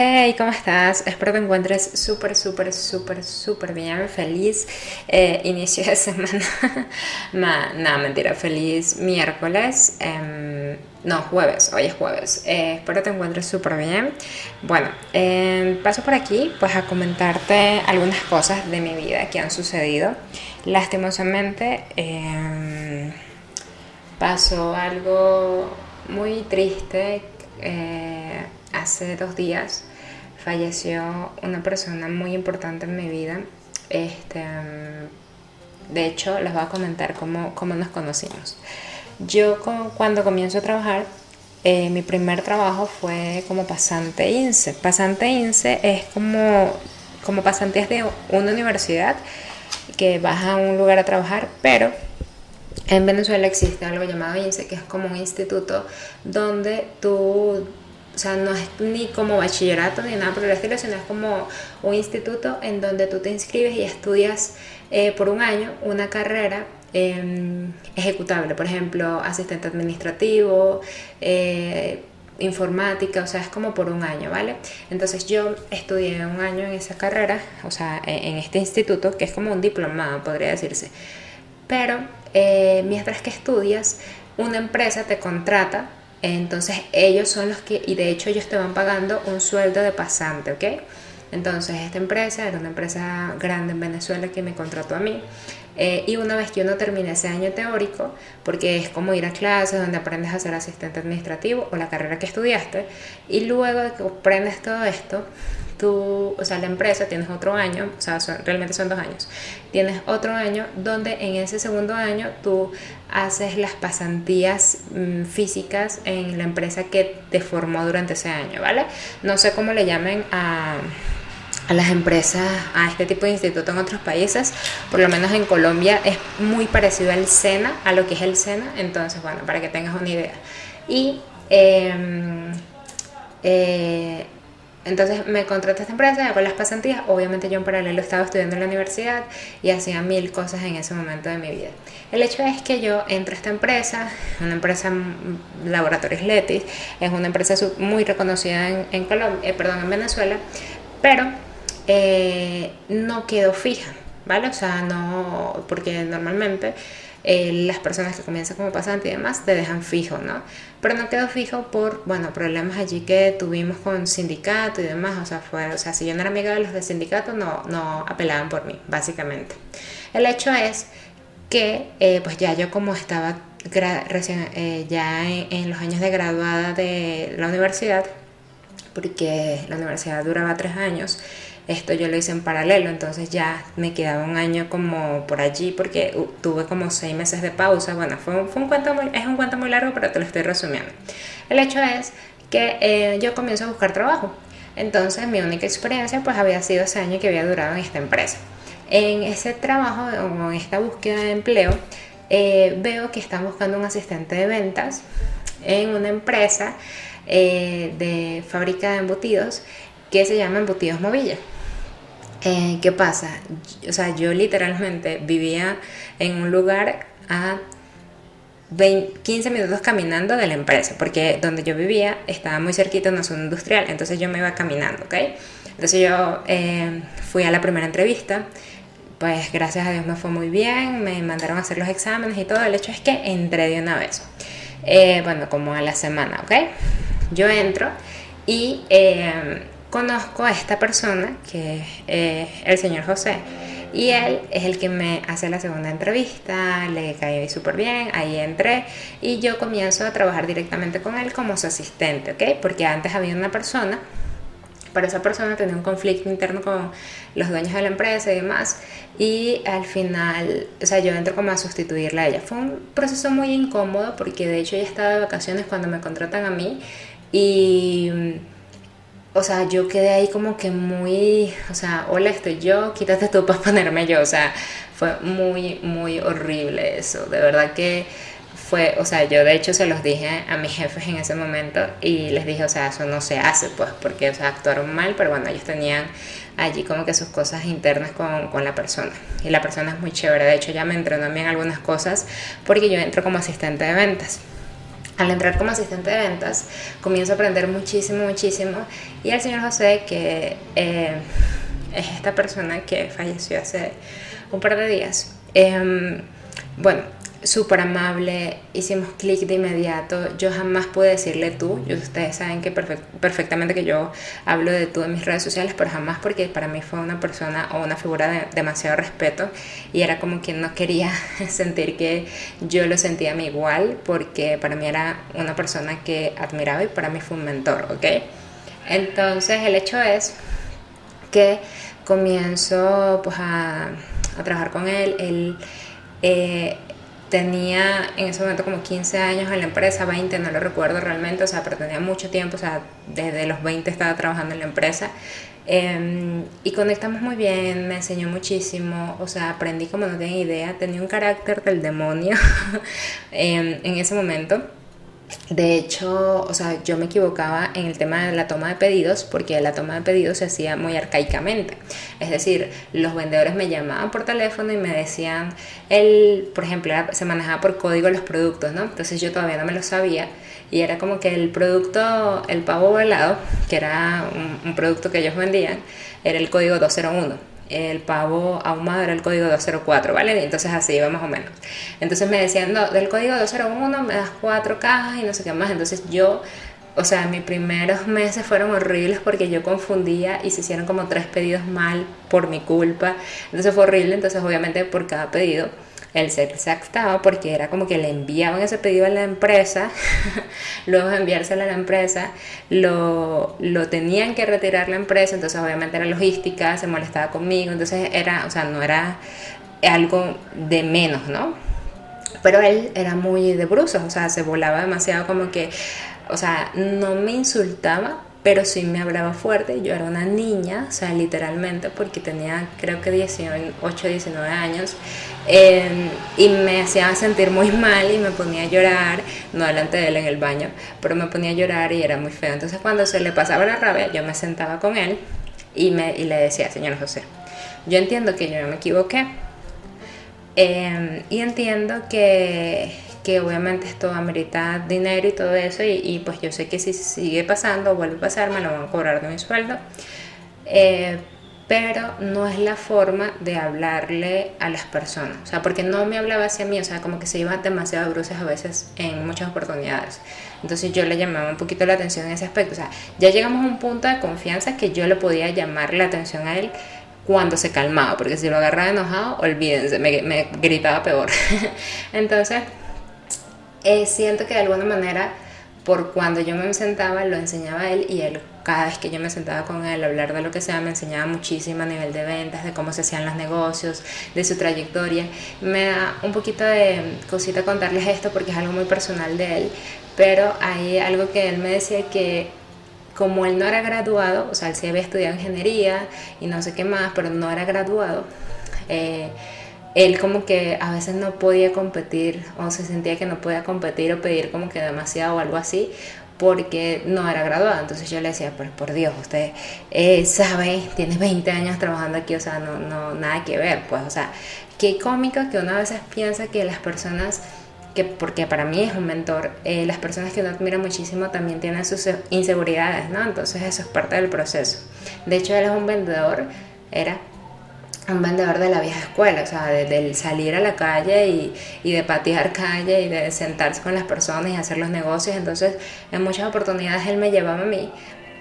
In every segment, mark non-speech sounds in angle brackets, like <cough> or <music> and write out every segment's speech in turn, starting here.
Hey, ¿cómo estás? Espero te encuentres súper, súper, súper, súper bien. Feliz eh, inicio de <laughs> semana. Nada, mentira. Feliz miércoles. Em, no, jueves. Hoy es jueves. Eh, espero te encuentres súper bien. Bueno, em, paso por aquí pues a comentarte algunas cosas de mi vida que han sucedido. Lastimosamente em, pasó algo muy triste. Hace dos días falleció una persona muy importante en mi vida. Este, de hecho, les voy a comentar cómo, cómo nos conocimos. Yo cuando comienzo a trabajar, eh, mi primer trabajo fue como pasante INSE. Pasante INSE es como, como pasantías de una universidad que vas a un lugar a trabajar, pero en Venezuela existe algo llamado INSE, que es como un instituto donde tú o sea, no es ni como bachillerato ni nada por el estilo, sino es como un instituto en donde tú te inscribes y estudias eh, por un año una carrera em, ejecutable, por ejemplo, asistente administrativo, eh, informática, o sea, es como por un año, ¿vale? Entonces yo estudié un año en esa carrera, o sea, en, este instituto, que es como un diplomado, podría decirse. Pero eh, mientras que estudias, una empresa te contrata entonces ellos son los que, y de hecho ellos te van pagando un sueldo de pasante, ¿ok? Entonces esta empresa era una empresa grande en Venezuela que me contrató a mí. Eh, y una vez que uno termina ese año teórico, porque es como ir a clases donde aprendes a ser asistente administrativo o la carrera que estudiaste, y luego de que aprendes todo esto, tú, o sea, la empresa tienes otro año, o sea, realmente son dos años, tienes otro año donde en ese segundo año tú haces las pasantías mm, físicas en la empresa que te formó durante ese año, ¿vale? No sé cómo le llamen a a las empresas, a este tipo de instituto en otros países, por lo menos en Colombia es muy parecido al SENA, a lo que es el SENA, entonces bueno, para que tengas una idea. Y em, eh, entonces me contraté a esta empresa, hago las pasantías. Obviamente yo en paralelo estaba estudiando en la universidad y hacía mil cosas en ese momento de mi vida. El hecho es que yo entro a esta empresa, una empresa mm, Laboratorios Letis, es una empresa muy reconocida en, en Colombia, eh, perdón, en Venezuela, pero eh, no quedo fija, ¿vale? O sea, no, porque normalmente eh, las personas que comienzan como pasante y demás te dejan fijo, ¿no? Pero no quedó fijo por, bueno, problemas allí que tuvimos con sindicato y demás, o sea, fue, o sea, si yo no era amiga de los de sindicato, no, no apelaban por mí, básicamente. El hecho es que, eh, pues ya yo como estaba eh, ya en, los años de graduada de la universidad, porque la universidad duraba tres años, esto yo lo hice en paralelo, entonces ya me quedaba un año como por allí porque uh, tuve como seis meses de pausa. Bueno, fue, fue un cuento muy, es un cuento muy largo, pero te lo estoy resumiendo. El hecho es que eh, yo comienzo a buscar trabajo. Entonces mi única experiencia pues había sido ese año que había durado en esta empresa. En ese trabajo o en esta búsqueda de empleo eh, veo que están buscando un asistente de ventas en una empresa eh, de fábrica de embutidos que se llama Embutidos Movilla. Eh, ¿Qué pasa? O sea, yo literalmente vivía en un lugar a 15 minutos caminando de la empresa, porque donde yo vivía estaba muy cerquita una zona industrial, entonces yo me iba caminando, ¿ok? Entonces yo eh, fui a la primera entrevista, pues gracias a Dios me fue muy bien, me mandaron a hacer los exámenes y todo, el hecho es que entré de una vez, eh, bueno, como a la semana, ¿ok? Yo entro y conozco a esta persona, que es el señor José, y él es el que me hace la segunda entrevista, le cae súper bien, ahí entré y yo comienzo a trabajar directamente con él como su asistente, ¿ok? Porque antes había una persona, pero esa persona tenía un conflicto interno con los dueños de la empresa y demás, y al final, o sea, yo entro como a sustituirla a ella. Fue un proceso muy incómodo porque de hecho ella estaba de vacaciones cuando me contratan a mí y o sea, yo quedé ahí como que muy, o sea, hola, estoy yo, quítate tú para ponerme yo, o sea, fue muy, muy horrible eso, de verdad que fue, o sea, yo de hecho se los dije a mis jefes en ese momento y les dije, o sea, eso no se hace, pues, porque, o sea, actuaron mal, pero bueno, ellos tenían allí como que sus cosas internas con, con la persona. Y la persona es muy chévere, de hecho ya me entrenó a mí en algunas cosas porque yo entro como asistente de ventas. Al entrar como asistente de ventas, comienzo a aprender muchísimo, muchísimo. Y el señor José, que eh, es esta persona que falleció hace un par de días, em, bueno, súper amable, hicimos clic de inmediato, yo jamás pude decirle tú, ustedes saben que perfectamente que yo hablo de tú en mis redes sociales, pero jamás porque para mí fue una persona o una figura de demasiado respeto y era como quien no quería <laughs> sentir que yo lo sentía a mí igual, porque para mí era una persona que admiraba y para mí fue un mentor, ¿ok? Entonces el hecho es que comienzo pues a, trabajar con él, él... Eh, tenía en ese momento como 15 años en la empresa, 20, no lo recuerdo realmente, o sea, pero tenía mucho tiempo, o sea, desde los 20 estaba trabajando en la empresa. Em, y conectamos muy bien, me enseñó muchísimo, o sea, aprendí como no tenía idea, tenía un carácter del demonio <laughs> em, en ese momento de hecho, o sea, yo me equivocaba en el tema de la toma de pedidos porque la toma de pedidos se hacía muy arcaicamente. Es decir, los vendedores me llamaban por teléfono y me decían, el, por ejemplo, se manejaba por código los productos, ¿no? Entonces yo todavía no me lo sabía y era como que el producto, el pavo velado, que era un, un producto que ellos vendían, era el código 201 el pavo ahumado era el código 204, ¿vale? entonces así iba más o menos. Entonces me decían, no, del código 201 me das cuatro cajas y no sé qué más. Entonces yo, o sea, mis primeros meses fueron horribles porque yo confundía y se hicieron como tres pedidos mal por mi culpa. Entonces fue horrible, entonces obviamente por cada pedido él se exactaba porque era como que le enviaban ese pedido a la empresa, <laughs> luego de enviárselo a la empresa, lo, lo tenían que retirar la empresa, entonces obviamente era logística, se molestaba conmigo, entonces era, o sea, no era algo de menos, ¿no? Pero él era muy de bruces, o sea, se volaba demasiado como que, o sea, no me insultaba, pero sí me hablaba fuerte. Yo era una niña, o sea, literalmente, porque tenía creo que 18, 19 años, em, y me hacía sentir muy mal y me ponía a llorar, no delante de él en el baño, pero me ponía a llorar y era muy feo. Entonces, cuando se le pasaba la rabia, yo me sentaba con él y, me, y le decía, señor José, yo entiendo que yo me equivoqué. Em, y entiendo que que obviamente esto amerita dinero y todo eso y, pues yo sé que si sigue pasando, vuelve a pasar, me lo van a cobrar de mi sueldo. Eh, pero no es la forma de hablarle a las personas, o sea, porque no me hablaba hacia mí, o sea, como que se iba demasiado bruces a veces en muchas oportunidades. Entonces yo le llamaba un poquito la atención en ese aspecto, o sea, ya llegamos a un punto de confianza que yo le podía llamar la atención a él cuando se calmaba, porque si lo agarraba enojado, olvídense, me, me gritaba peor. <laughs> Entonces, eh, siento que de alguna manera, por cuando yo me sentaba, lo enseñaba a él y él, cada vez que yo me sentaba con él a hablar de lo que sea, me enseñaba muchísimo a nivel de ventas, de cómo se hacían los negocios, de su trayectoria. Me da un poquito de cosita contarles esto porque es algo muy personal de él, pero hay algo que él me decía que como él no era graduado, o sea, él sí había estudiado ingeniería y no sé qué más, pero no era graduado, eh, él como que a veces no podía competir o se sentía que no podía competir o pedir como que demasiado o algo así porque no era graduado. Entonces yo le decía, pues por Dios, usted eh, sabe, tiene 20 años trabajando aquí, o sea, no, no, nada que ver, pues, o sea, qué cómico que uno a veces piensa que las personas, que porque para mí es un mentor, eh, las personas que uno admira muchísimo también tienen sus inseguridades, ¿no? Entonces eso es parte del proceso. De hecho, él es un vendedor, era un vendedor de la vieja escuela, o sea, del salir a la calle y, y, de patear calle y de sentarse con las personas y hacer los negocios. Entonces, en muchas oportunidades él me llevaba a mí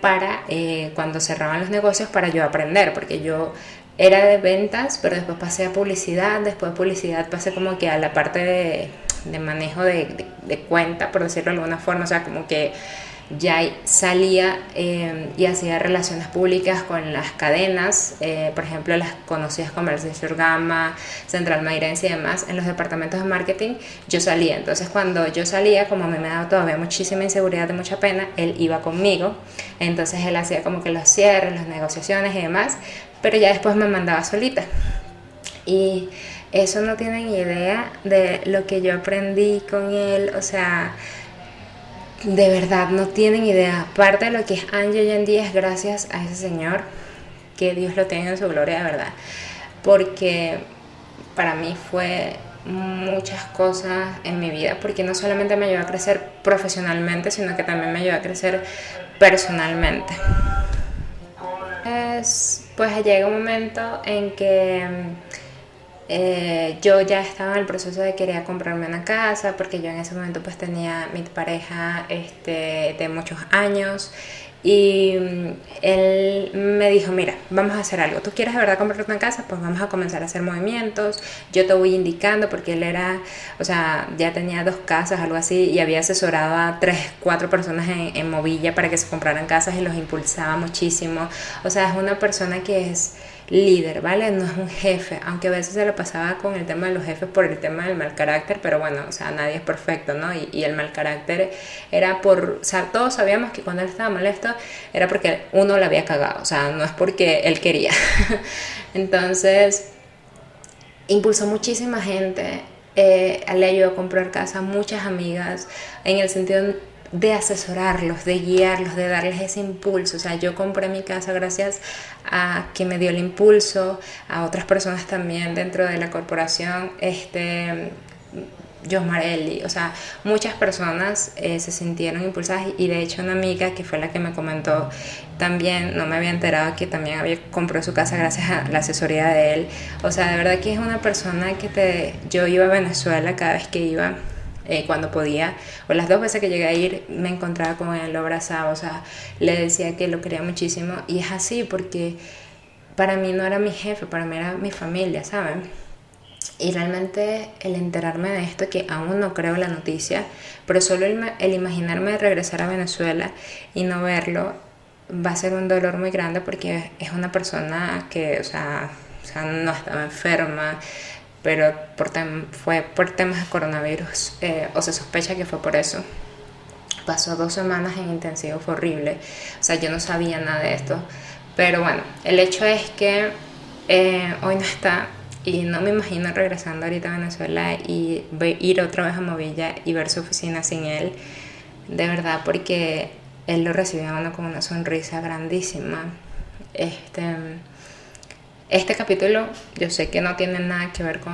para, eh, cuando cerraban los negocios, para yo aprender, porque yo era de ventas, pero después pasé a publicidad, después de publicidad pasé como que a la parte de, de manejo de, de cuenta, por decirlo de alguna forma, o sea, como que ya salía eh, y hacía relaciones públicas con las cadenas, eh, por ejemplo las conocidas como Mercedes Gama, Central Mairense y demás, en los departamentos de marketing yo salía. Entonces cuando yo salía, como a mí me daba todavía muchísima inseguridad y mucha pena, él iba conmigo. Entonces él hacía como que los cierres, las negociaciones y demás, pero ya después me mandaba solita. Y eso no tienen idea de lo que yo aprendí con él, o sea de verdad no tienen idea. Parte de lo que es Angie hoy en día es gracias a ese señor, que Dios lo tenga en su gloria, de verdad. Porque para mí fue muchas cosas en mi vida, porque no solamente me ayudó a crecer profesionalmente, sino que también me ayudó a crecer personalmente. Pues, pues llega un momento en que eh, yo ya estaba en el proceso de querer comprarme una casa, porque yo en ese momento pues tenía mi pareja este, de muchos años y mm, él me dijo, mira, vamos a hacer algo. ¿Tú quieres de verdad comprarte una casa? Pues vamos a comenzar a hacer movimientos. Yo te voy indicando porque él era, o sea, ya tenía dos casas, algo así, y había asesorado a tres, cuatro personas en, en Movilla para que se compraran casas y los impulsaba muchísimo. O sea, es una persona que es líder, ¿vale? No es un jefe, aunque a veces se lo pasaba con el tema de los jefes por el tema del mal carácter, pero bueno, o sea, nadie es perfecto, ¿no? Y, y el mal carácter era por, o sea, todos sabíamos que cuando él estaba molesto era porque uno le había cagado, o sea, no es porque él quería. <laughs> Entonces, impulsó muchísima gente, eh, le ayudó a comprar casa, muchas amigas, en el sentido de asesorarlos, de guiarlos, de darles ese impulso. O sea, yo compré mi casa gracias a que me dio el impulso, a otras personas también dentro de la corporación, este, Marelli, o sea, muchas personas eh, se sintieron impulsadas y de hecho una amiga que fue la que me comentó también, no me había enterado que también había comprado su casa gracias a la asesoría de él, o sea, de verdad que es una persona que te, yo iba a Venezuela cada vez que iba eh, cuando podía, o las dos veces que llegué a ir, me encontraba con él, lo abrazaba, o sea, le decía que lo quería muchísimo, y es así porque para mí no era mi jefe, para mí era mi familia, ¿saben? Y realmente el enterarme de esto, que aún no creo la noticia, pero solo el, imaginarme de regresar a Venezuela y no verlo, va a ser un dolor muy grande porque es una persona que, o sea, o sea no estaba enferma, pero por fue por temas de coronavirus, eh, o se sospecha que fue por eso. Pasó dos semanas en intensivo, fue horrible, o sea, yo no sabía nada de esto, pero bueno, el hecho es que eh, hoy no está y no me imagino regresando ahorita a Venezuela y ir otra vez a Movilla y ver su oficina sin él, de verdad, porque él lo recibió uno con una sonrisa grandísima. Este, este capítulo yo sé que no tiene nada que ver con,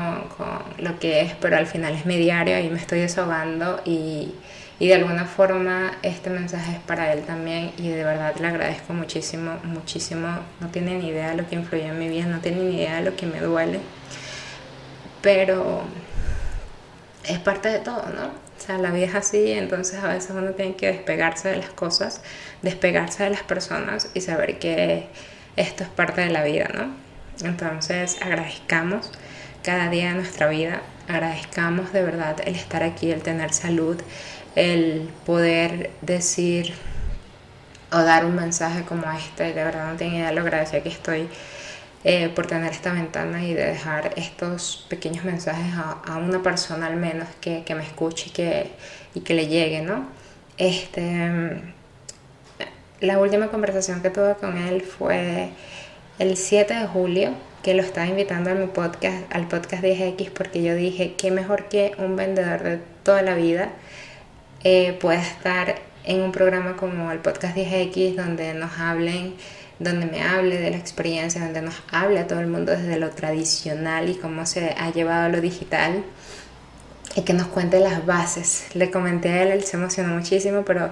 lo que es, pero al final es mi diario y me estoy desahogando y, y, de alguna forma este mensaje es para él también y de verdad le agradezco muchísimo, muchísimo. No tiene ni idea de lo que influyó en mi vida, no tiene ni idea de lo que me duele, pero es parte de todo, ¿no? O sea, la vida es así, entonces a veces uno tiene que despegarse de las cosas, despegarse de las personas y saber que esto es parte de la vida, ¿no? Entonces agradezcamos cada día de nuestra vida, agradezcamos de verdad el estar aquí, el tener salud, el poder decir o dar un mensaje como este. De verdad no tengo idea de lo agradecida que estoy eh, por tener esta ventana y de dejar estos pequeños mensajes a, una persona al menos que, me escuche y que, y que le llegue, ¿no? Este, la última conversación que tuve con él fue el 7 de julio, que lo estaba invitando a mi podcast, al podcast 10X, porque yo dije, qué mejor que un vendedor de toda la vida eh, pueda estar en un programa como el podcast 10X, donde nos hablen, donde me hable de la experiencia, donde nos hable a todo el mundo desde lo tradicional y cómo se ha llevado a lo digital y que nos cuente las bases. Le comenté a él, él se emocionó muchísimo, pero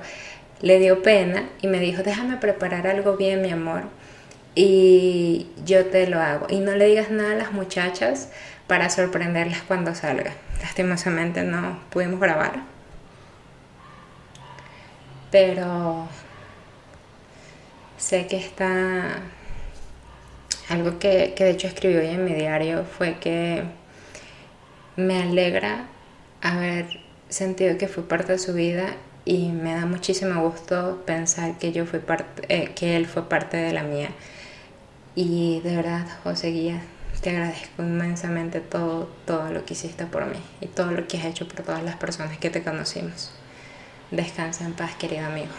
le dio pena y me dijo, déjame preparar algo bien, mi amor y yo te lo hago. Y no le digas nada a las muchachas para sorprenderlas cuando salga. Lastimosamente no pudimos grabar. Pero sé que está... Algo que, que de hecho escribí hoy en mi diario fue que me alegra haber sentido que fui parte de su vida y me da muchísimo gusto pensar que yo fui parte, eh, que él fue parte de la mía. Y de verdad, José Guía, te agradezco inmensamente todo, todo lo que hiciste por mí y todo lo que has hecho por todas las personas que te conocimos. Descansa en paz, querido amigo.